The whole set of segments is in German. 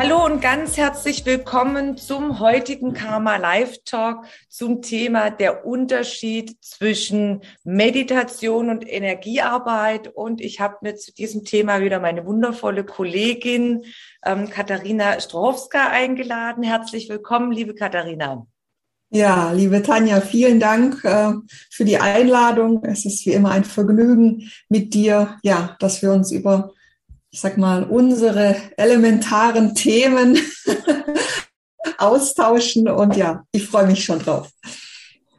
Hallo und ganz herzlich willkommen zum heutigen Karma Live Talk zum Thema der Unterschied zwischen Meditation und Energiearbeit. Und ich habe mir zu diesem Thema wieder meine wundervolle Kollegin ähm, Katharina Strowska eingeladen. Herzlich willkommen, liebe Katharina. Ja, liebe Tanja, vielen Dank äh, für die Einladung. Es ist wie immer ein Vergnügen mit dir, ja, dass wir uns über ich sag mal, unsere elementaren Themen austauschen. Und ja, ich freue mich schon drauf.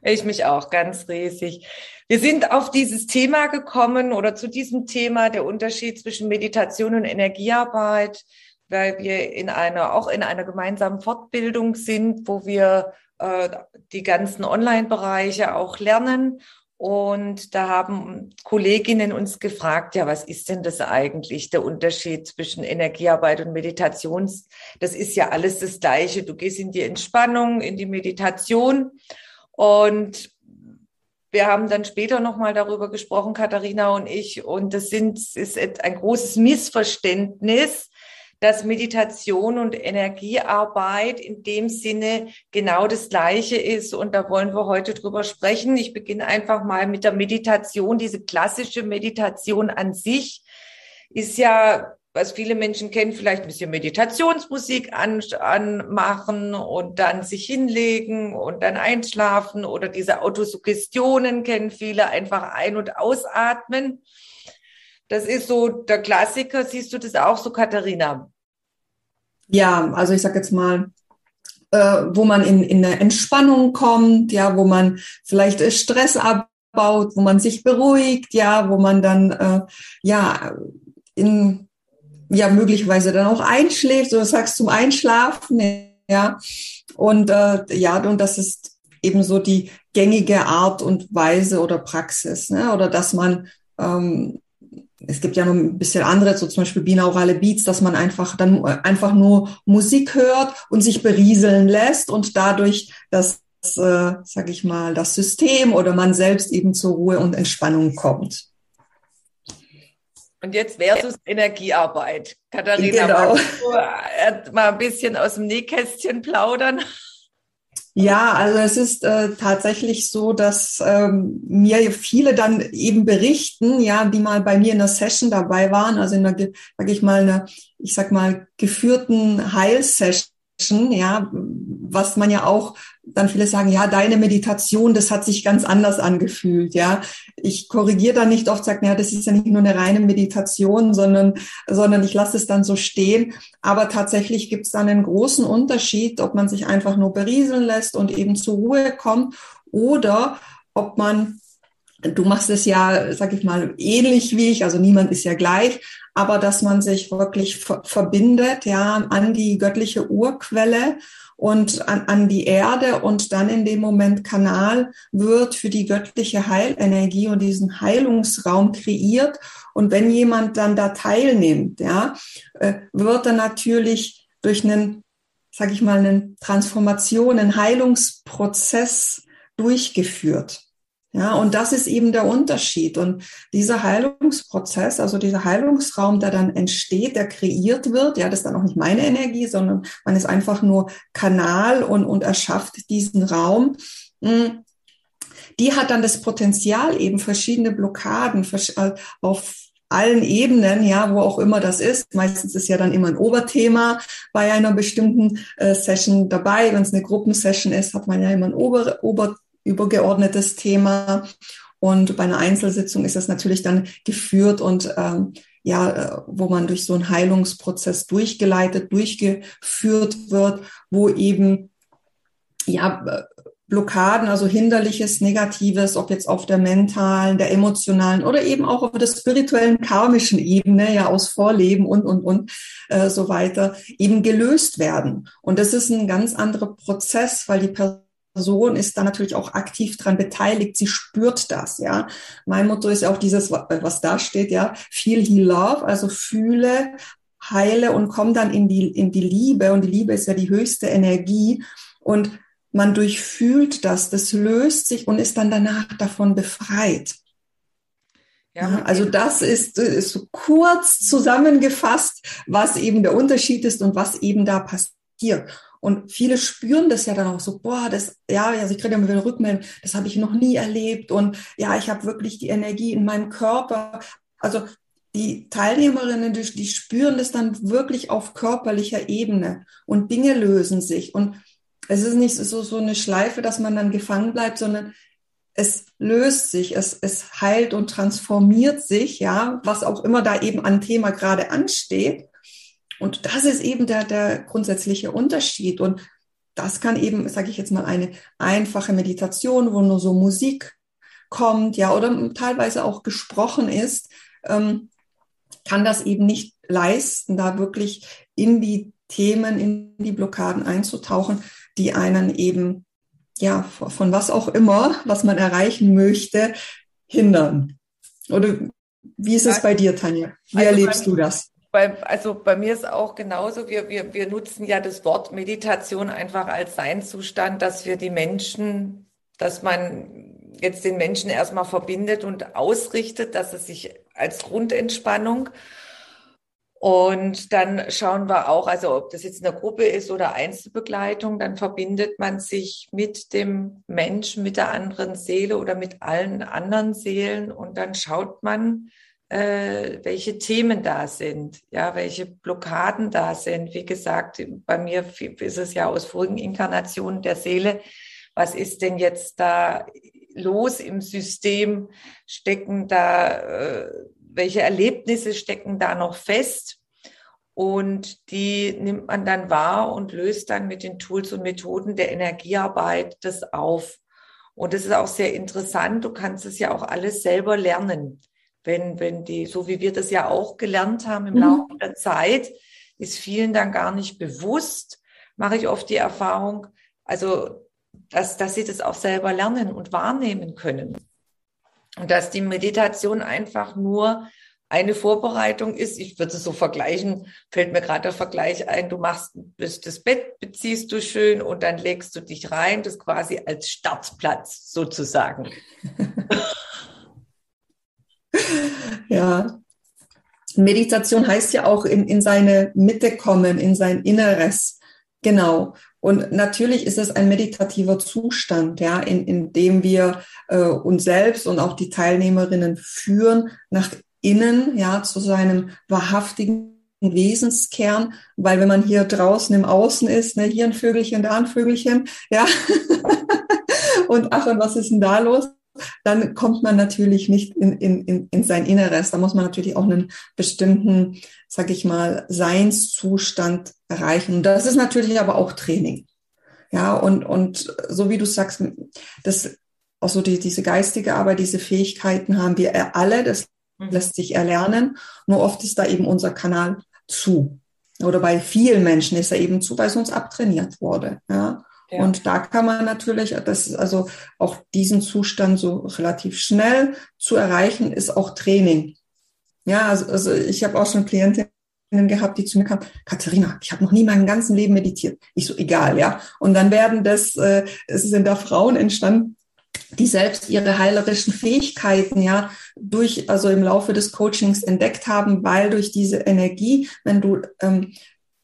Ich mich auch, ganz riesig. Wir sind auf dieses Thema gekommen oder zu diesem Thema der Unterschied zwischen Meditation und Energiearbeit, weil wir in einer, auch in einer gemeinsamen Fortbildung sind, wo wir äh, die ganzen Online-Bereiche auch lernen und da haben Kolleginnen uns gefragt, ja, was ist denn das eigentlich, der Unterschied zwischen Energiearbeit und Meditation? Das ist ja alles das Gleiche. Du gehst in die Entspannung, in die Meditation. Und wir haben dann später nochmal darüber gesprochen, Katharina und ich. Und das sind, ist ein großes Missverständnis, dass Meditation und Energiearbeit in dem Sinne genau das Gleiche ist. Und da wollen wir heute drüber sprechen. Ich beginne einfach mal mit der Meditation. Diese klassische Meditation an sich ist ja was viele Menschen kennen, vielleicht ein bisschen Meditationsmusik an, anmachen und dann sich hinlegen und dann einschlafen oder diese Autosuggestionen kennen viele, einfach ein- und ausatmen. Das ist so der Klassiker. Siehst du das auch so, Katharina? Ja, also ich sag jetzt mal, äh, wo man in, in eine Entspannung kommt, ja, wo man vielleicht Stress abbaut, wo man sich beruhigt, ja, wo man dann äh, ja in ja möglicherweise dann auch einschläft, so sagst zum Einschlafen, ja. Und äh, ja, und das ist eben so die gängige Art und Weise oder Praxis, ne? oder dass man ähm, es gibt ja noch ein bisschen andere, so zum Beispiel binaurale Beats, dass man einfach dann äh, einfach nur Musik hört und sich berieseln lässt und dadurch das, äh, sag ich mal, das System oder man selbst eben zur Ruhe und Entspannung kommt. Und jetzt versus Energiearbeit. Katharina, genau. äh, mal ein bisschen aus dem Nähkästchen plaudern? Ja, also es ist äh, tatsächlich so, dass ähm, mir viele dann eben berichten, ja, die mal bei mir in der Session dabei waren, also in einer, sag ich mal, einer, ich sag mal, geführten Heilsession ja, was man ja auch dann viele sagen, ja, deine Meditation, das hat sich ganz anders angefühlt, ja. Ich korrigiere da nicht oft, sage, ja, das ist ja nicht nur eine reine Meditation, sondern, sondern ich lasse es dann so stehen. Aber tatsächlich gibt es dann einen großen Unterschied, ob man sich einfach nur berieseln lässt und eben zur Ruhe kommt oder ob man Du machst es ja, sag ich mal, ähnlich wie ich, also niemand ist ja gleich, aber dass man sich wirklich verbindet, ja, an die göttliche Urquelle und an, an die Erde und dann in dem Moment Kanal wird für die göttliche Heilenergie und diesen Heilungsraum kreiert. Und wenn jemand dann da teilnimmt, ja, äh, wird er natürlich durch einen, sag ich mal, einen Transformation, einen Heilungsprozess durchgeführt. Ja, und das ist eben der Unterschied. Und dieser Heilungsprozess, also dieser Heilungsraum, der dann entsteht, der kreiert wird, ja, das ist dann auch nicht meine Energie, sondern man ist einfach nur Kanal und, und erschafft diesen Raum. Hm, die hat dann das Potenzial, eben verschiedene Blockaden äh, auf allen Ebenen, ja, wo auch immer das ist. Meistens ist ja dann immer ein Oberthema bei einer bestimmten äh, Session dabei. Wenn es eine Gruppensession ist, hat man ja immer ein Ober, Ober übergeordnetes Thema. Und bei einer Einzelsitzung ist das natürlich dann geführt und ähm, ja, äh, wo man durch so einen Heilungsprozess durchgeleitet, durchgeführt wird, wo eben ja Blockaden, also hinderliches, negatives, ob jetzt auf der mentalen, der emotionalen oder eben auch auf der spirituellen, karmischen Ebene, ja aus Vorleben und, und, und äh, so weiter, eben gelöst werden. Und das ist ein ganz anderer Prozess, weil die Person ist da natürlich auch aktiv dran beteiligt. Sie spürt das, ja. Mein Motto ist ja auch dieses, was da steht, ja, feel, heal, love, also fühle, heile und komm dann in die, in die Liebe. Und die Liebe ist ja die höchste Energie. Und man durchfühlt das, das löst sich und ist dann danach davon befreit. Ja, also das ist, ist so kurz zusammengefasst, was eben der Unterschied ist und was eben da passiert. Und viele spüren das ja dann auch so, boah, das, ja, also ich kriege immer wieder Rückmeldung, das habe ich noch nie erlebt und ja, ich habe wirklich die Energie in meinem Körper. Also die Teilnehmerinnen, die, die spüren das dann wirklich auf körperlicher Ebene und Dinge lösen sich und es ist nicht so, so eine Schleife, dass man dann gefangen bleibt, sondern es löst sich, es, es heilt und transformiert sich, ja, was auch immer da eben an Thema gerade ansteht. Und das ist eben der, der grundsätzliche Unterschied. Und das kann eben, sage ich jetzt mal, eine einfache Meditation, wo nur so Musik kommt, ja, oder teilweise auch gesprochen ist, ähm, kann das eben nicht leisten, da wirklich in die Themen, in die Blockaden einzutauchen, die einen eben, ja, von was auch immer, was man erreichen möchte, hindern. Oder wie ist es bei dir, Tanja? Wie also erlebst du das? Bei, also bei mir ist auch genauso, wir, wir, wir nutzen ja das Wort Meditation einfach als Seinzustand, dass wir die Menschen, dass man jetzt den Menschen erstmal verbindet und ausrichtet, dass es sich als Grundentspannung. Und dann schauen wir auch, also ob das jetzt eine Gruppe ist oder Einzelbegleitung, dann verbindet man sich mit dem Menschen, mit der anderen Seele oder mit allen anderen Seelen. Und dann schaut man, äh, welche Themen da sind, ja, welche Blockaden da sind. Wie gesagt, bei mir ist es ja aus vorigen Inkarnationen der Seele. Was ist denn jetzt da los im System? Stecken da äh, welche Erlebnisse stecken da noch fest? Und die nimmt man dann wahr und löst dann mit den Tools und Methoden der Energiearbeit das auf. Und das ist auch sehr interessant. Du kannst es ja auch alles selber lernen. Wenn, wenn die, so wie wir das ja auch gelernt haben im mhm. Laufe der Zeit, ist vielen dann gar nicht bewusst, mache ich oft die Erfahrung, also, dass, dass sie das auch selber lernen und wahrnehmen können. Und dass die Meditation einfach nur eine Vorbereitung ist, ich würde es so vergleichen, fällt mir gerade der Vergleich ein, du machst das Bett, beziehst du schön und dann legst du dich rein, das quasi als Startplatz sozusagen. ja. Meditation heißt ja auch in, in seine Mitte kommen, in sein Inneres. Genau. Und natürlich ist es ein meditativer Zustand, ja, in, in dem wir äh, uns selbst und auch die Teilnehmerinnen führen nach innen, ja, zu seinem wahrhaftigen Wesenskern, weil wenn man hier draußen im Außen ist, ne, hier ein Vögelchen, da ein Vögelchen, ja, und ach, und was ist denn da los? Dann kommt man natürlich nicht in, in, in sein Inneres. Da muss man natürlich auch einen bestimmten, sag ich mal, Seinszustand erreichen. Und das ist natürlich aber auch Training. Ja, und, und so wie du sagst, das, auch so die, diese geistige Arbeit, diese Fähigkeiten haben wir alle. Das Mhm. lässt sich erlernen. Nur oft ist da eben unser Kanal zu. Oder bei vielen Menschen ist er eben zu, weil es uns abtrainiert wurde. Ja. Und da kann man natürlich, das ist also auch diesen Zustand so relativ schnell zu erreichen, ist auch Training. Ja, also, also ich habe auch schon Klientinnen gehabt, die zu mir kamen, Katharina, ich habe noch nie meinem ganzen Leben meditiert. Ich so, egal, ja. Und dann werden das, äh, es sind da Frauen entstanden, die selbst ihre heilerischen Fähigkeiten ja durch, also im Laufe des Coachings entdeckt haben, weil durch diese Energie, wenn du ähm,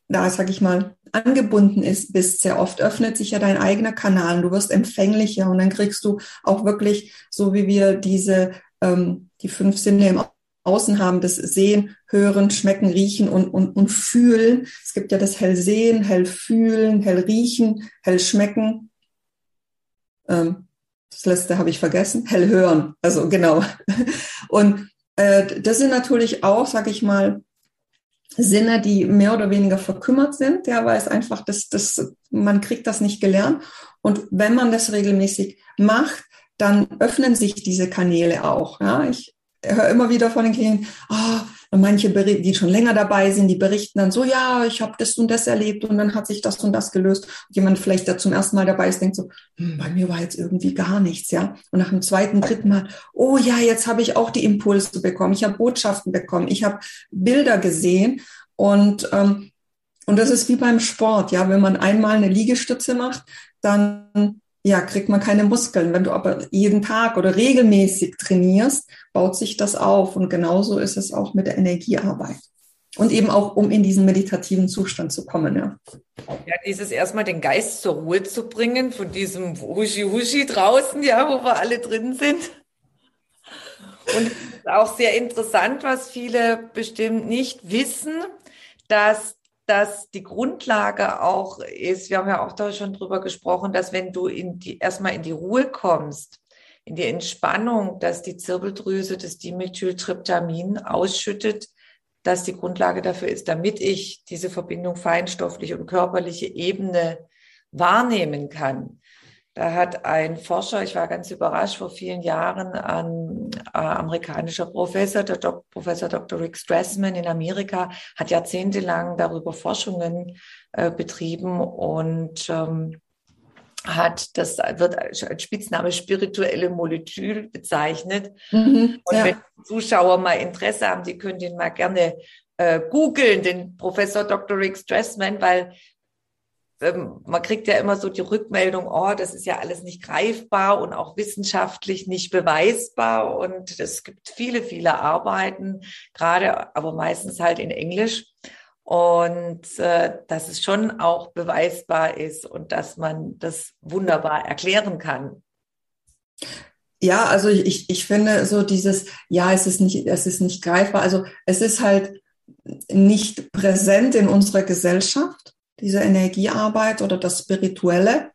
da, sag ich mal, angebunden ist, bist sehr oft, öffnet sich ja dein eigener Kanal und du wirst empfänglicher und dann kriegst du auch wirklich, so wie wir diese, ähm, die fünf Sinne im Außen haben, das Sehen, Hören, Schmecken, Riechen und, und, und Fühlen. Es gibt ja das Hellsehen, Hellfühlen, Hellriechen, Hellschmecken. Ähm, das letzte habe ich vergessen, hell hören. Also genau. Und äh, das sind natürlich auch, sag ich mal, Sinne, die mehr oder weniger verkümmert sind, ja, weil es einfach das, das, man kriegt das nicht gelernt. Und wenn man das regelmäßig macht, dann öffnen sich diese Kanäle auch. Ja, ich höre immer wieder von den Klienten, ah, und manche, die schon länger dabei sind, die berichten dann so, ja, ich habe das und das erlebt und dann hat sich das und das gelöst. Und jemand vielleicht, der zum ersten Mal dabei ist, denkt so, hm, bei mir war jetzt irgendwie gar nichts, ja. Und nach dem zweiten, dritten Mal, oh ja, jetzt habe ich auch die Impulse bekommen, ich habe Botschaften bekommen, ich habe Bilder gesehen und ähm, und das ist wie beim Sport, ja, wenn man einmal eine Liegestütze macht, dann ja, kriegt man keine Muskeln. Wenn du aber jeden Tag oder regelmäßig trainierst, baut sich das auf. Und genauso ist es auch mit der Energiearbeit. Und eben auch, um in diesen meditativen Zustand zu kommen, ja. Ja, dieses erstmal den Geist zur Ruhe zu bringen, von diesem Huschi-Huschi draußen, ja, wo wir alle drin sind. Und auch sehr interessant, was viele bestimmt nicht wissen, dass dass die Grundlage auch ist, wir haben ja auch da schon drüber gesprochen, dass wenn du in die, erstmal in die Ruhe kommst, in die Entspannung, dass die Zirbeldrüse das Dimethyltryptamin ausschüttet, dass die Grundlage dafür ist, damit ich diese Verbindung feinstoffliche und körperliche Ebene wahrnehmen kann. Da hat ein Forscher, ich war ganz überrascht, vor vielen Jahren ein äh, amerikanischer Professor, der Dok Professor Dr. Rick Strassman in Amerika, hat jahrzehntelang darüber Forschungen äh, betrieben und ähm, hat, das wird als Spitzname spirituelle Molekül bezeichnet. Mhm, und ja. wenn Zuschauer mal Interesse haben, die können den mal gerne äh, googeln, den Professor Dr. Rick Strassman, weil man kriegt ja immer so die Rückmeldung, oh, das ist ja alles nicht greifbar und auch wissenschaftlich nicht beweisbar. Und es gibt viele, viele Arbeiten, gerade, aber meistens halt in Englisch. Und äh, dass es schon auch beweisbar ist und dass man das wunderbar erklären kann. Ja, also ich, ich finde so dieses, ja, es ist nicht, es ist nicht greifbar. Also es ist halt nicht präsent in unserer Gesellschaft diese Energiearbeit oder das Spirituelle.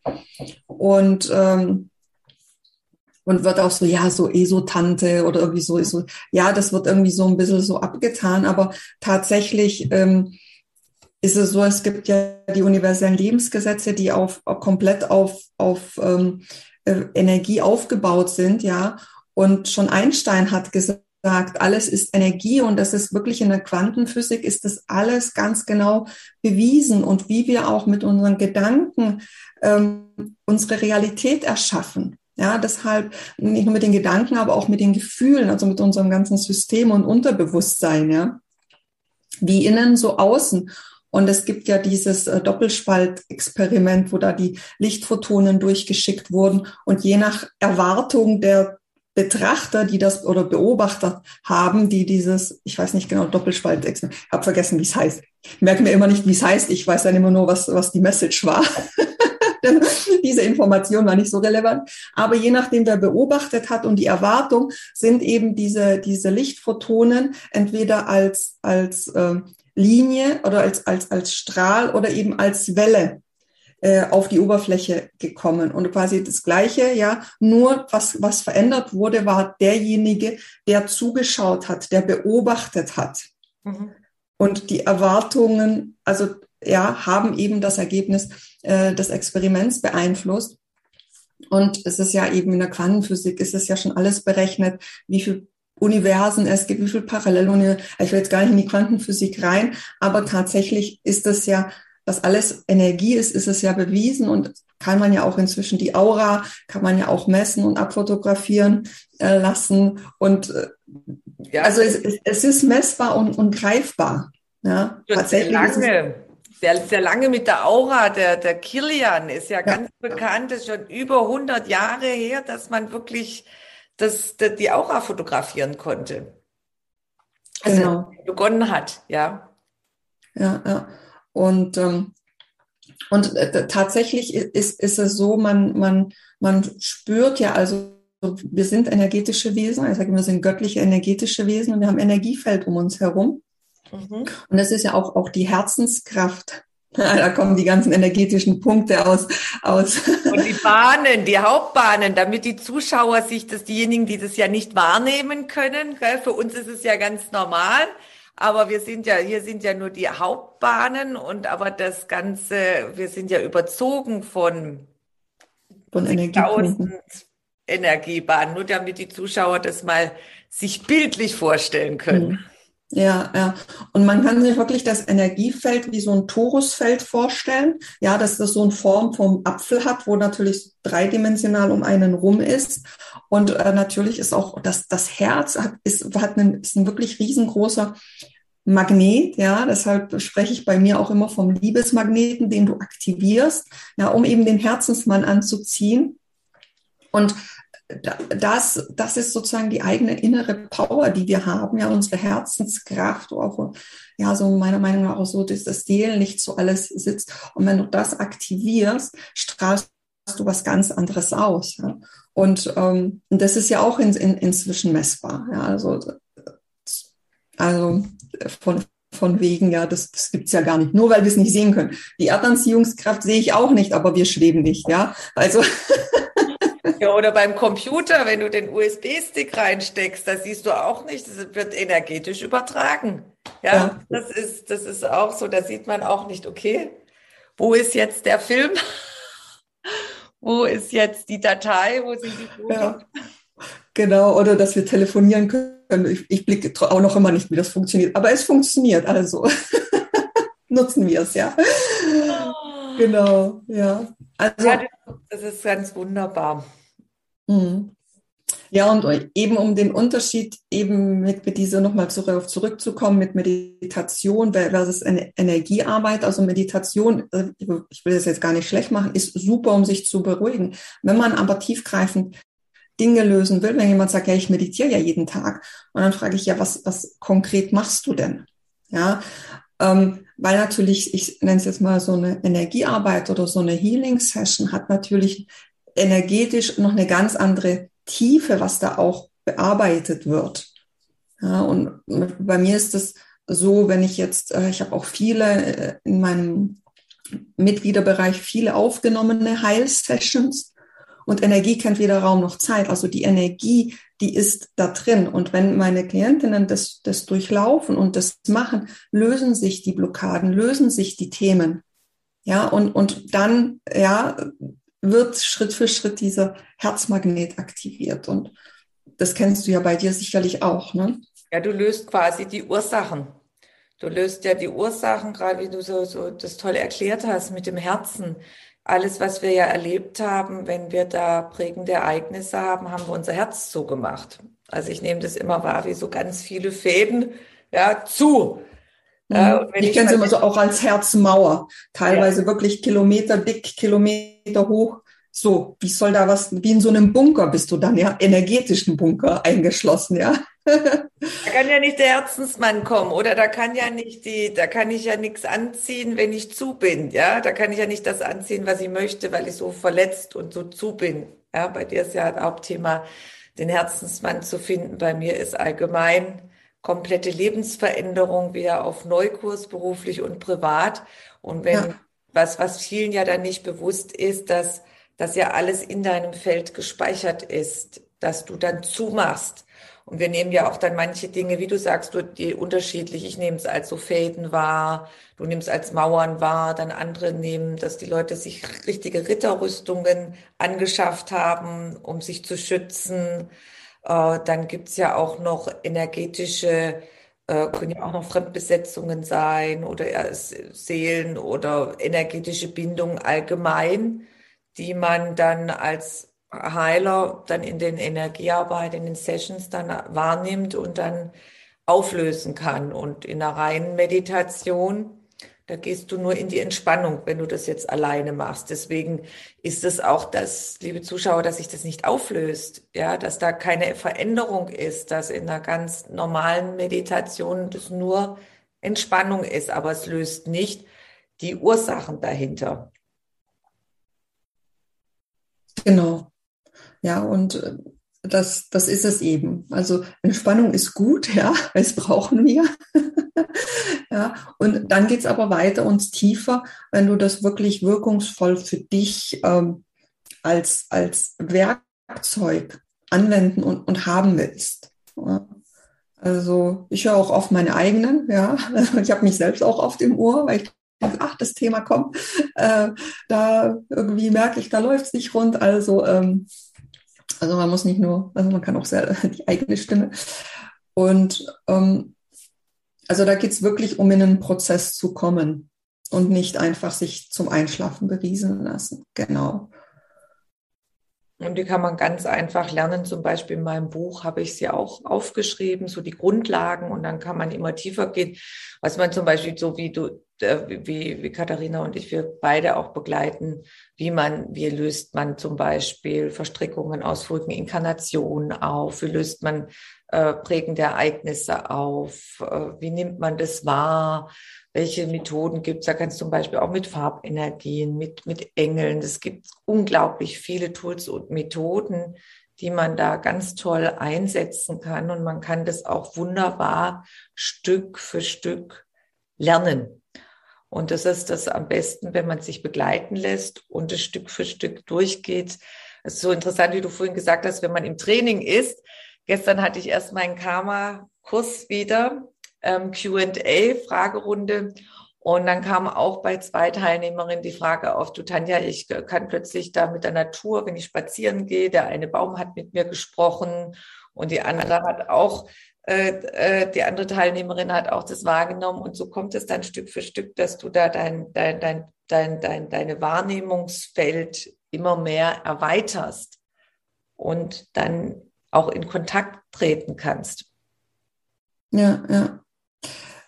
Und, ähm, und wird auch so, ja, so Esotante oder irgendwie so, so, ja, das wird irgendwie so ein bisschen so abgetan, aber tatsächlich ähm, ist es so, es gibt ja die universellen Lebensgesetze, die auf, komplett auf, auf ähm, äh, Energie aufgebaut sind, ja. Und schon Einstein hat gesagt, sagt, alles ist Energie und das ist wirklich in der Quantenphysik ist das alles ganz genau bewiesen und wie wir auch mit unseren Gedanken ähm, unsere Realität erschaffen. Ja, deshalb nicht nur mit den Gedanken, aber auch mit den Gefühlen, also mit unserem ganzen System und Unterbewusstsein, ja. Wie innen, so außen. Und es gibt ja dieses äh, Doppelspaltexperiment, wo da die Lichtphotonen durchgeschickt wurden und je nach Erwartung der Betrachter, die das oder Beobachter haben, die dieses, ich weiß nicht genau, Doppelspalt, ich habe vergessen, wie es heißt. Ich merke mir immer nicht, wie es heißt. Ich weiß dann immer nur, was, was die Message war. Denn diese Information war nicht so relevant. Aber je nachdem, wer beobachtet hat und die Erwartung, sind eben diese, diese Lichtphotonen entweder als, als äh, Linie oder als, als, als Strahl oder eben als Welle äh, auf die Oberfläche gekommen und quasi das Gleiche, ja. Nur was, was verändert wurde, war derjenige, der zugeschaut hat, der beobachtet hat. Mhm. Und die Erwartungen, also ja, haben eben das Ergebnis äh, des Experiments beeinflusst. Und es ist ja eben in der Quantenphysik ist es ja schon alles berechnet, wie viel Universen es gibt, wie viel Paralleluniversen. Ich will jetzt gar nicht in die Quantenphysik rein, aber tatsächlich ist es ja dass alles Energie ist, ist es ja bewiesen und kann man ja auch inzwischen die Aura, kann man ja auch messen und abfotografieren äh, lassen. Und äh, ja. also es, es, ist messbar und, und greifbar. Ja, tatsächlich. Sehr lange, sehr, sehr lange mit der Aura, der, der Kilian ist ja, ja. ganz bekannt, ist schon über 100 Jahre her, dass man wirklich das, das die Aura fotografieren konnte. Also genau. begonnen hat, ja. Ja, ja. Und, ähm, und äh, tatsächlich ist, ist es so, man, man, man spürt ja, also wir sind energetische Wesen, ich sage immer, wir sind göttliche energetische Wesen und wir haben Energiefeld um uns herum. Mhm. Und das ist ja auch, auch die Herzenskraft. Da kommen die ganzen energetischen Punkte aus, aus. Und die Bahnen, die Hauptbahnen, damit die Zuschauer sich das, diejenigen, die das ja nicht wahrnehmen können, gell, für uns ist es ja ganz normal, aber wir sind ja, hier sind ja nur die Hauptbahnen und aber das Ganze, wir sind ja überzogen von von Energiepunkten. Energiebahnen, nur damit die Zuschauer das mal sich bildlich vorstellen können. Ja, ja. Und man kann sich wirklich das Energiefeld wie so ein Torusfeld vorstellen. Ja, dass das so eine Form vom Apfel hat, wo natürlich dreidimensional um einen rum ist. Und äh, natürlich ist auch das, das Herz hat, ist, hat einen, ist ein wirklich riesengroßer Magnet, ja, deshalb spreche ich bei mir auch immer vom Liebesmagneten, den du aktivierst, ja, um eben den Herzensmann anzuziehen. Und das, das ist sozusagen die eigene innere Power, die wir haben, ja, unsere Herzenskraft, auch, ja, so meiner Meinung nach auch so, dass das Seelenlicht so alles sitzt. Und wenn du das aktivierst, strahlst du was ganz anderes aus. Ja. Und, ähm, das ist ja auch in, in, inzwischen messbar. Ja, also, also von, von wegen, ja, das, das gibt's ja gar nicht, nur weil wir es nicht sehen können. Die Erdanziehungskraft sehe ich auch nicht, aber wir schweben nicht, ja. Also Ja, oder beim Computer, wenn du den USB-Stick reinsteckst, da siehst du auch nicht, das wird energetisch übertragen. Ja, ja, das ist, das ist auch so, da sieht man auch nicht, okay, wo ist jetzt der Film? wo ist jetzt die Datei? Wo sind die Fotos? Ja. Genau, oder dass wir telefonieren können. Ich, ich blicke auch noch immer nicht, wie das funktioniert. Aber es funktioniert, also nutzen wir es, ja. Oh. Genau, ja. Also, ja, das ist ganz wunderbar. Mhm. Ja, und eben um den Unterschied eben mit, mit dieser nochmal zurück, zurückzukommen mit Meditation versus Energiearbeit. Also Meditation, äh, ich will das jetzt gar nicht schlecht machen, ist super, um sich zu beruhigen. Wenn man aber tiefgreifend Dinge lösen will, wenn jemand sagt, ja, ich meditiere ja jeden Tag, und dann frage ich, ja, was, was konkret machst du denn? Ja, ähm, weil natürlich, ich nenne es jetzt mal so eine Energiearbeit oder so eine Healing Session hat natürlich energetisch noch eine ganz andere Tiefe, was da auch bearbeitet wird. Ja, und bei mir ist es so, wenn ich jetzt, äh, ich habe auch viele äh, in meinem Mitgliederbereich viele aufgenommene Heilsessions und Energie kennt weder Raum noch Zeit. Also die Energie, die ist da drin. Und wenn meine Klientinnen das, das durchlaufen und das machen, lösen sich die Blockaden, lösen sich die Themen. Ja, und, und dann, ja, wird Schritt für Schritt dieser Herzmagnet aktiviert. Und das kennst du ja bei dir sicherlich auch, ne? Ja, du löst quasi die Ursachen. Du löst ja die Ursachen, gerade wie du so, so das toll erklärt hast mit dem Herzen. Alles, was wir ja erlebt haben, wenn wir da prägende Ereignisse haben, haben wir unser Herz zugemacht. Also ich nehme das immer wahr, wie so ganz viele Fäden, ja, zu. Ja, mhm. ich, ich kenne es immer so auch als Herzmauer, teilweise ja. wirklich Kilometer dick, Kilometer hoch. So, wie soll da was, wie in so einem Bunker bist du dann, ja, energetischen Bunker eingeschlossen, ja. Da kann ja nicht der Herzensmann kommen oder da kann ja nicht die, da kann ich ja nichts anziehen, wenn ich zu bin, ja. Da kann ich ja nicht das anziehen, was ich möchte, weil ich so verletzt und so zu bin. Ja, bei dir ist ja Hauptthema, den Herzensmann zu finden. Bei mir ist allgemein komplette Lebensveränderung wieder auf Neukurs, beruflich und privat. Und wenn ja. was, was vielen ja dann nicht bewusst ist, dass das ja alles in deinem Feld gespeichert ist, dass du dann zumachst. Und wir nehmen ja auch dann manche Dinge, wie du sagst, du, die unterschiedlich. Ich nehme es als so Fäden wahr, du nimmst als Mauern wahr, dann andere nehmen, dass die Leute sich richtige Ritterrüstungen angeschafft haben, um sich zu schützen. Äh, dann gibt's ja auch noch energetische, äh, können ja auch noch Fremdbesetzungen sein oder äh, Seelen oder energetische Bindungen allgemein, die man dann als Heiler dann in den Energiearbeit, in den Sessions dann wahrnimmt und dann auflösen kann. Und in einer reinen Meditation da gehst du nur in die Entspannung, wenn du das jetzt alleine machst. Deswegen ist es auch das, liebe Zuschauer, dass sich das nicht auflöst, ja, dass da keine Veränderung ist, dass in einer ganz normalen Meditation das nur Entspannung ist, aber es löst nicht die Ursachen dahinter. Genau. Ja, und äh, das, das ist es eben. Also Entspannung ist gut, ja, es brauchen wir. ja, und dann geht's aber weiter und tiefer, wenn du das wirklich wirkungsvoll für dich ähm, als, als Werkzeug anwenden und, und haben willst. Ja. Also ich höre auch auf meine eigenen, ja. Ich habe mich selbst auch oft im Ohr, weil ich ach, das Thema kommt, äh, da irgendwie merke ich, da läuft es nicht rund. Also, ähm, also man muss nicht nur, also man kann auch sehr die eigene Stimme. Und ähm, also da geht es wirklich um in einen Prozess zu kommen und nicht einfach sich zum Einschlafen berieseln lassen. Genau. Und die kann man ganz einfach lernen. Zum Beispiel in meinem Buch habe ich sie auch aufgeschrieben, so die Grundlagen. Und dann kann man immer tiefer gehen. Was man zum Beispiel so wie du, wie, wie Katharina und ich, wir beide auch begleiten, wie man, wie löst man zum Beispiel Verstrickungen aus vorigen Inkarnationen auf? Wie löst man äh, prägende Ereignisse auf? Äh, wie nimmt man das wahr? welche Methoden gibt es. Da kannst du zum Beispiel auch mit Farbenergien, mit, mit Engeln. Es gibt unglaublich viele Tools und Methoden, die man da ganz toll einsetzen kann. Und man kann das auch wunderbar Stück für Stück lernen. Und das ist das am besten, wenn man sich begleiten lässt und es Stück für Stück durchgeht. Es ist so interessant, wie du vorhin gesagt hast, wenn man im Training ist. Gestern hatte ich erst meinen Karma-Kurs wieder ähm, QA, Fragerunde. Und dann kam auch bei zwei Teilnehmerinnen die Frage auf, du Tanja, ich kann plötzlich da mit der Natur, wenn ich spazieren gehe, der eine Baum hat mit mir gesprochen und die andere hat auch, die andere Teilnehmerin hat auch das wahrgenommen. Und so kommt es dann Stück für Stück, dass du da dein, dein, dein, dein, dein, deine Wahrnehmungsfeld immer mehr erweiterst und dann auch in Kontakt treten kannst. Ja, ja.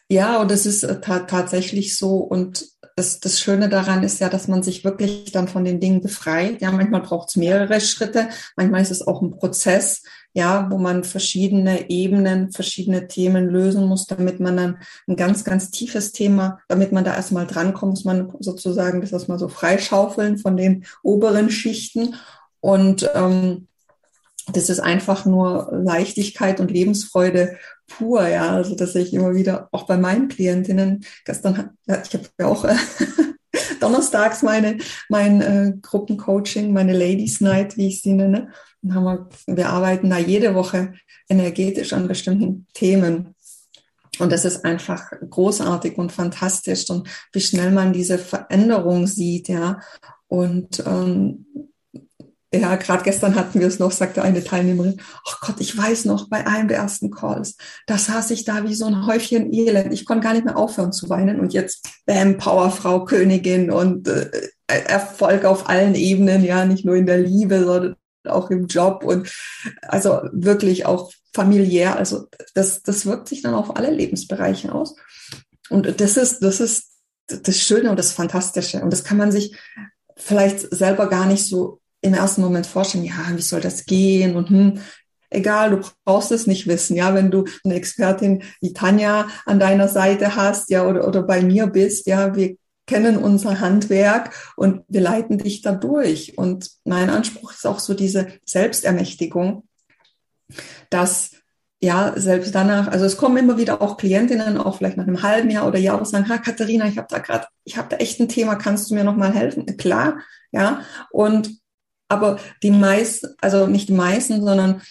Ja, und es ist äh, ta tatsächlich so. Und das, das Schöne daran ist ja, dass man sich wirklich dann von den Dingen befreit. Ja, manchmal braucht es mehrere Schritte. Manchmal ist es auch ein Prozess, ja, wo man verschiedene Ebenen, verschiedene Themen lösen muss, damit man dann ein ganz, ganz tiefes Thema, damit man da erstmal drankommt, muss man sozusagen das erstmal so freischaufeln von den oberen Schichten. Und ähm, das ist einfach nur Leichtigkeit und Lebensfreude pur, ja. Also dass ich immer wieder auch bei meinen Klientinnen, gestern, ja, ich habe ja auch äh, donnerstags meine mein äh, Gruppencoaching, meine Ladies Night, wie ich sie nenne. Haben wir, wir arbeiten da jede Woche energetisch an bestimmten Themen. Und das ist einfach großartig und fantastisch und wie schnell man diese Veränderung sieht, ja. Und ähm, ja, gerade gestern hatten wir es noch, sagte eine Teilnehmerin, ach Gott, ich weiß noch, bei einem der ersten Calls, da saß ich da wie so ein Häufchen Elend. Ich konnte gar nicht mehr aufhören zu weinen. Und jetzt, bam, Powerfrau, Königin und äh, Erfolg auf allen Ebenen, ja, nicht nur in der Liebe, sondern auch im Job und also wirklich auch familiär. Also das, das wirkt sich dann auf alle Lebensbereiche aus. Und das ist, das ist das Schöne und das Fantastische. Und das kann man sich vielleicht selber gar nicht so im ersten Moment vorstellen, ja, wie soll das gehen und hm, egal, du brauchst es nicht wissen, ja, wenn du eine Expertin wie Tanja an deiner Seite hast, ja, oder, oder bei mir bist, ja, wir kennen unser Handwerk und wir leiten dich da durch. Und mein Anspruch ist auch so diese Selbstermächtigung, dass ja, selbst danach, also es kommen immer wieder auch Klientinnen, auch vielleicht nach einem halben Jahr oder Jahr, und sagen, ha, Katharina, ich habe da gerade, ich habe da echt ein Thema, kannst du mir noch mal helfen? Klar, ja. Und aber die meisten, also nicht die meisten, sondern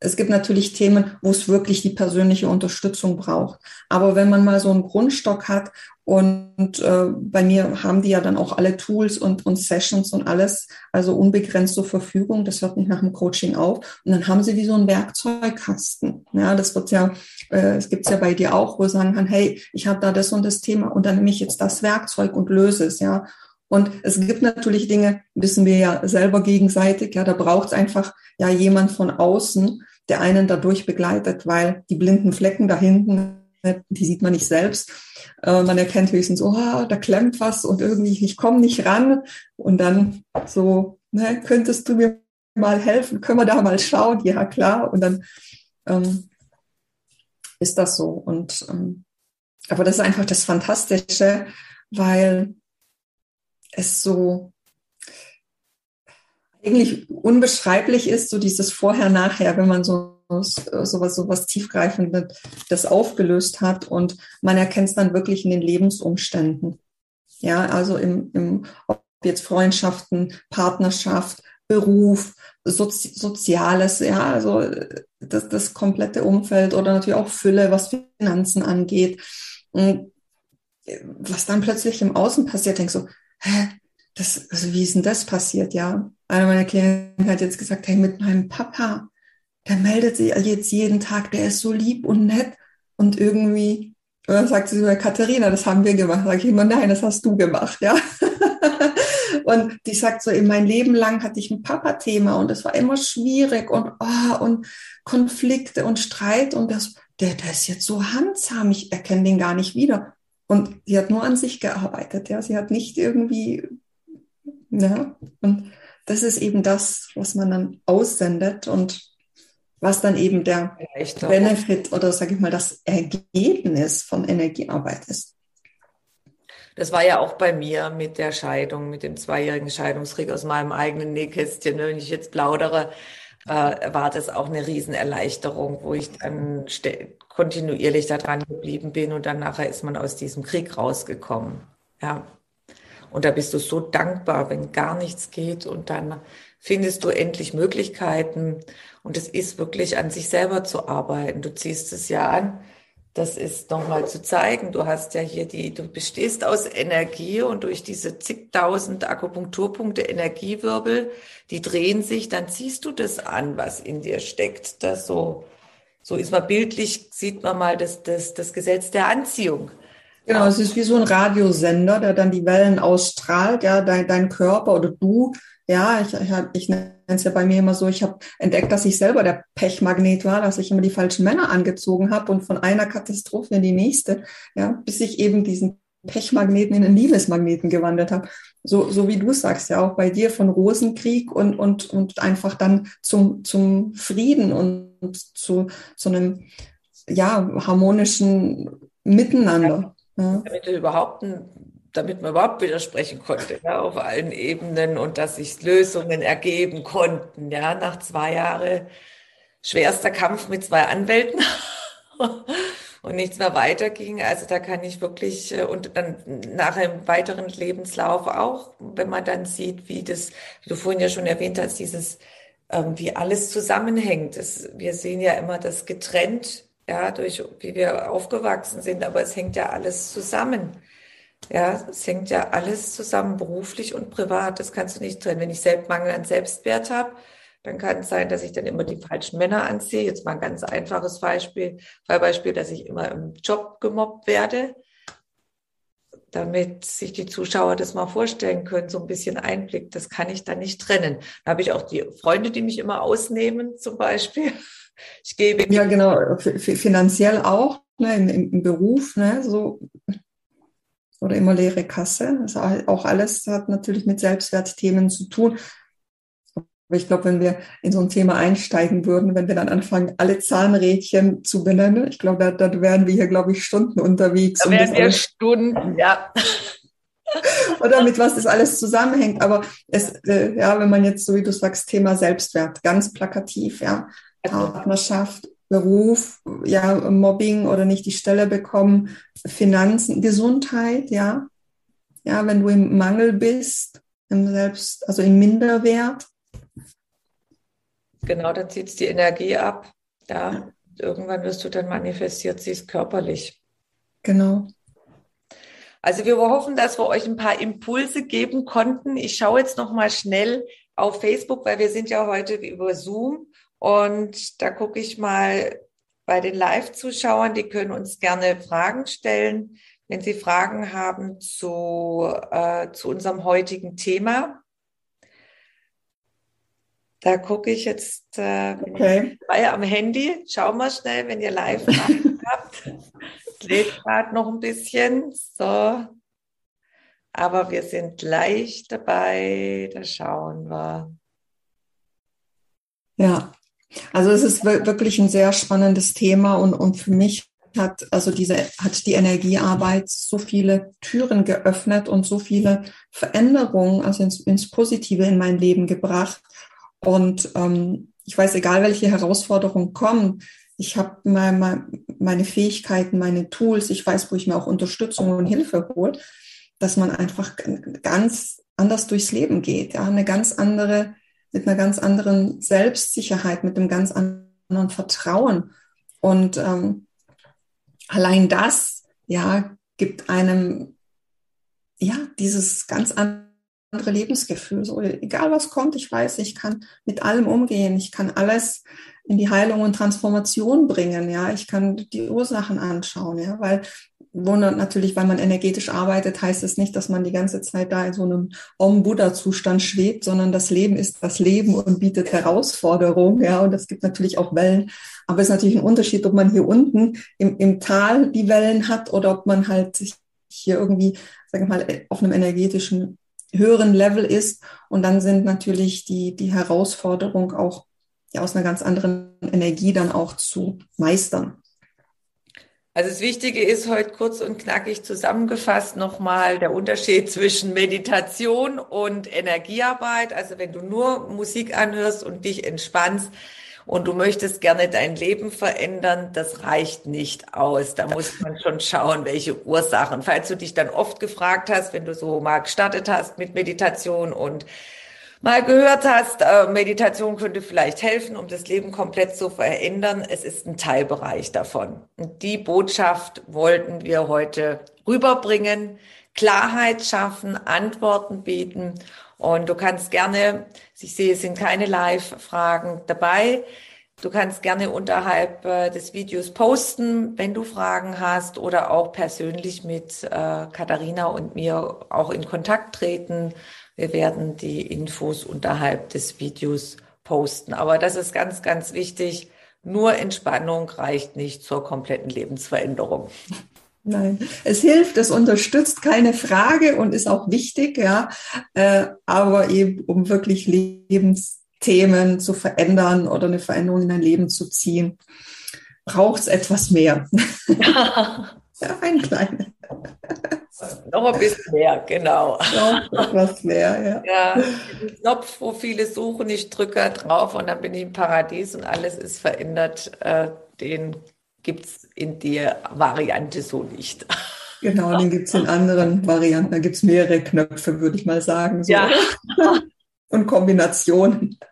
es gibt natürlich Themen, wo es wirklich die persönliche Unterstützung braucht. Aber wenn man mal so einen Grundstock hat und äh, bei mir haben die ja dann auch alle Tools und, und Sessions und alles, also unbegrenzt zur Verfügung, das hört nicht nach dem Coaching auf. Und dann haben sie wie so einen Werkzeugkasten. Ja, das wird ja, äh, es gibt's ja bei dir auch, wo sie sagen kann, hey, ich habe da das und das Thema und dann nehme ich jetzt das Werkzeug und löse es, ja. Und es gibt natürlich Dinge, wissen wir ja selber gegenseitig, ja, da braucht es einfach ja jemand von außen, der einen dadurch begleitet, weil die blinden Flecken da hinten, die sieht man nicht selbst. Äh, man erkennt höchstens, oh, da klemmt was und irgendwie, ich komme nicht ran. Und dann so, ne, könntest du mir mal helfen? Können wir da mal schauen? Ja, klar. Und dann ähm, ist das so. Und ähm, aber das ist einfach das Fantastische, weil es so eigentlich unbeschreiblich ist, so dieses Vorher-Nachher, wenn man so sowas, sowas tiefgreifendes das aufgelöst hat und man erkennt es dann wirklich in den Lebensumständen. Ja, also im, im ob jetzt Freundschaften, Partnerschaft, Beruf, Sozi Soziales, ja, also das, das komplette Umfeld oder natürlich auch Fülle, was Finanzen angeht. Und was dann plötzlich im Außen passiert, denkst so, hä, das, also wie ist denn das passiert, ja? Einer meiner Klienten hat jetzt gesagt, hey, mit meinem Papa, der meldet sich jetzt jeden Tag, der ist so lieb und nett und irgendwie, oder sagt sie sogar, Katharina, das haben wir gemacht. Sag ich immer, nein, das hast du gemacht, ja. und die sagt so, in mein Leben lang hatte ich ein Papa-Thema und es war immer schwierig und, oh, und Konflikte und Streit und das, der, der ist jetzt so handsam, ich erkenne den gar nicht wieder. Und sie hat nur an sich gearbeitet, ja. Sie hat nicht irgendwie, ja. Und das ist eben das, was man dann aussendet und was dann eben der Benefit oder sage ich mal das Ergebnis von Energiearbeit ist. Das war ja auch bei mir mit der Scheidung, mit dem zweijährigen Scheidungskrieg aus meinem eigenen Nähkästchen. Wenn ich jetzt plaudere, äh, war das auch eine Riesenerleichterung, wo ich dann kontinuierlich daran geblieben bin und dann nachher ist man aus diesem Krieg rausgekommen. Ja. Und da bist du so dankbar, wenn gar nichts geht und dann findest du endlich Möglichkeiten. Und es ist wirklich an sich selber zu arbeiten. Du ziehst es ja an. Das ist nochmal zu zeigen. Du hast ja hier die, du bestehst aus Energie und durch diese zigtausend Akupunkturpunkte Energiewirbel, die drehen sich, dann ziehst du das an, was in dir steckt. Das so, so ist man bildlich, sieht man mal das, das, das Gesetz der Anziehung. Genau, es ist wie so ein Radiosender, der dann die Wellen ausstrahlt, ja, dein, dein Körper oder du ja, ich, ich, ich nenne es ja bei mir immer so, ich habe entdeckt, dass ich selber der Pechmagnet war, dass ich immer die falschen Männer angezogen habe und von einer Katastrophe in die nächste, ja, bis ich eben diesen Pechmagneten in einen Liebesmagneten gewandelt habe. So, so wie du sagst, ja auch bei dir von Rosenkrieg und, und, und einfach dann zum, zum Frieden und zu, zu einem ja, harmonischen Miteinander. Ja. Damit überhaupt damit man überhaupt widersprechen konnte, ja, auf allen Ebenen und dass sich Lösungen ergeben konnten, ja, nach zwei Jahren schwerster Kampf mit zwei Anwälten und nichts mehr weiterging. Also da kann ich wirklich, äh, und dann nach einem weiteren Lebenslauf auch, wenn man dann sieht, wie das, wie du vorhin ja schon erwähnt hast, dieses, ähm, wie alles zusammenhängt. Das, wir sehen ja immer das getrennt, ja, durch wie wir aufgewachsen sind, aber es hängt ja alles zusammen. Ja, es hängt ja alles zusammen, beruflich und privat. Das kannst du nicht trennen. Wenn ich Mangel an Selbstwert habe, dann kann es sein, dass ich dann immer die falschen Männer anziehe. Jetzt mal ein ganz einfaches Beispiel, Fallbeispiel, dass ich immer im Job gemobbt werde, damit sich die Zuschauer das mal vorstellen können, so ein bisschen Einblick. Das kann ich dann nicht trennen. Da habe ich auch die Freunde, die mich immer ausnehmen, zum Beispiel. Ich gebe ja genau finanziell auch ne, im, im Beruf, ne, so oder immer leere Kasse. Also auch alles hat natürlich mit Selbstwertthemen zu tun. Aber ich glaube, wenn wir in so ein Thema einsteigen würden, wenn wir dann anfangen, alle Zahnrädchen zu benennen, ich glaube, da, da wären wir hier, glaube ich, Stunden unterwegs. Da wären wir Stunden, ja. Oder mit was das alles zusammenhängt. Aber es, äh, ja, wenn man jetzt, so wie du sagst, Thema Selbstwert, ganz plakativ, ja, Partnerschaft, Beruf, ja, Mobbing oder nicht die Stelle bekommen, Finanzen, Gesundheit, ja. Ja, wenn du im Mangel bist, im Selbst, also im Minderwert. Genau, dann zieht es die Energie ab. Ja, irgendwann wirst du dann manifestiert, sie ist körperlich. Genau. Also wir hoffen, dass wir euch ein paar Impulse geben konnten. Ich schaue jetzt noch mal schnell auf Facebook, weil wir sind ja heute über Zoom und da gucke ich mal bei den Live-Zuschauern, die können uns gerne Fragen stellen, wenn sie Fragen haben zu, äh, zu unserem heutigen Thema. Da gucke ich jetzt äh, okay. bei am Handy. Schau mal schnell, wenn ihr live habt. Lädt gerade noch ein bisschen. So. Aber wir sind gleich dabei. Da schauen wir. Ja, also es ist wirklich ein sehr spannendes Thema und, und für mich hat also diese hat die Energiearbeit so viele Türen geöffnet und so viele Veränderungen also ins, ins Positive in mein Leben gebracht. Und ähm, ich weiß egal welche Herausforderungen kommen ich habe meine, meine Fähigkeiten meine Tools ich weiß wo ich mir auch Unterstützung und Hilfe hole dass man einfach ganz anders durchs Leben geht ja eine ganz andere mit einer ganz anderen Selbstsicherheit, mit einem ganz anderen Vertrauen. Und ähm, allein das, ja, gibt einem ja dieses ganz andere Lebensgefühl. So, egal was kommt, ich weiß, ich kann mit allem umgehen. Ich kann alles in die Heilung und Transformation bringen. Ja, ich kann die Ursachen anschauen. Ja, weil wo natürlich, weil man energetisch arbeitet, heißt es nicht, dass man die ganze Zeit da in so einem Om-Buddha-Zustand schwebt, sondern das Leben ist das Leben und bietet Herausforderungen. Ja, und es gibt natürlich auch Wellen. Aber es ist natürlich ein Unterschied, ob man hier unten im, im Tal die Wellen hat oder ob man halt sich hier irgendwie, sagen wir mal, auf einem energetischen höheren Level ist. Und dann sind natürlich die, die Herausforderungen auch ja, aus einer ganz anderen Energie dann auch zu meistern. Also das Wichtige ist heute kurz und knackig zusammengefasst nochmal der Unterschied zwischen Meditation und Energiearbeit. Also wenn du nur Musik anhörst und dich entspannst und du möchtest gerne dein Leben verändern, das reicht nicht aus. Da muss man schon schauen, welche Ursachen. Falls du dich dann oft gefragt hast, wenn du so mal gestartet hast mit Meditation und mal gehört hast, äh, Meditation könnte vielleicht helfen, um das Leben komplett zu verändern. Es ist ein Teilbereich davon. Und die Botschaft wollten wir heute rüberbringen, Klarheit schaffen, Antworten bieten. Und du kannst gerne, ich sehe, es sind keine Live-Fragen dabei. Du kannst gerne unterhalb äh, des Videos posten, wenn du Fragen hast oder auch persönlich mit äh, Katharina und mir auch in Kontakt treten. Wir werden die Infos unterhalb des Videos posten. Aber das ist ganz, ganz wichtig. Nur Entspannung reicht nicht zur kompletten Lebensveränderung. Nein, es hilft, es unterstützt, keine Frage und ist auch wichtig, ja. Äh, aber eben, um wirklich Lebensthemen zu verändern oder eine Veränderung in dein Leben zu ziehen, braucht es etwas mehr. ja, ein kleines. Noch ein bisschen mehr, genau. Noch etwas mehr, ja. Ja, Knopf, wo viele suchen, ich drücke drauf und dann bin ich im Paradies und alles ist verändert. Äh, den gibt es in der Variante so nicht. Genau, den gibt es in anderen Varianten. Da gibt es mehrere Knöpfe, würde ich mal sagen. So. Ja. Und Kombinationen.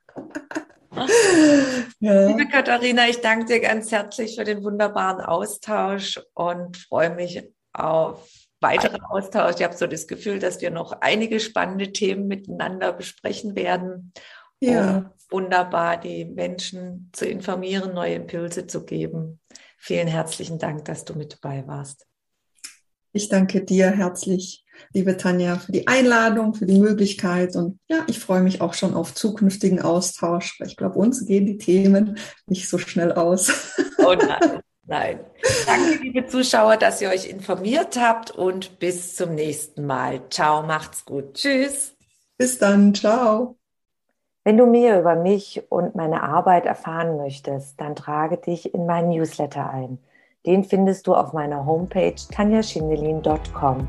Ja. Liebe Katharina, ich danke dir ganz herzlich für den wunderbaren Austausch und freue mich auf weiteren Austausch. Ich habe so das Gefühl, dass wir noch einige spannende Themen miteinander besprechen werden. Ja. Um wunderbar die Menschen zu informieren, neue Impulse zu geben. Vielen herzlichen Dank, dass du mit dabei warst. Ich danke dir herzlich, liebe Tanja, für die Einladung, für die Möglichkeit. Und ja, ich freue mich auch schon auf zukünftigen Austausch. Ich glaube, uns gehen die Themen nicht so schnell aus. Oh nein. Nein. Danke, liebe Zuschauer, dass ihr euch informiert habt und bis zum nächsten Mal. Ciao, macht's gut. Tschüss. Bis dann. Ciao. Wenn du mehr über mich und meine Arbeit erfahren möchtest, dann trage dich in meinen Newsletter ein. Den findest du auf meiner Homepage tanjaschindelin.com.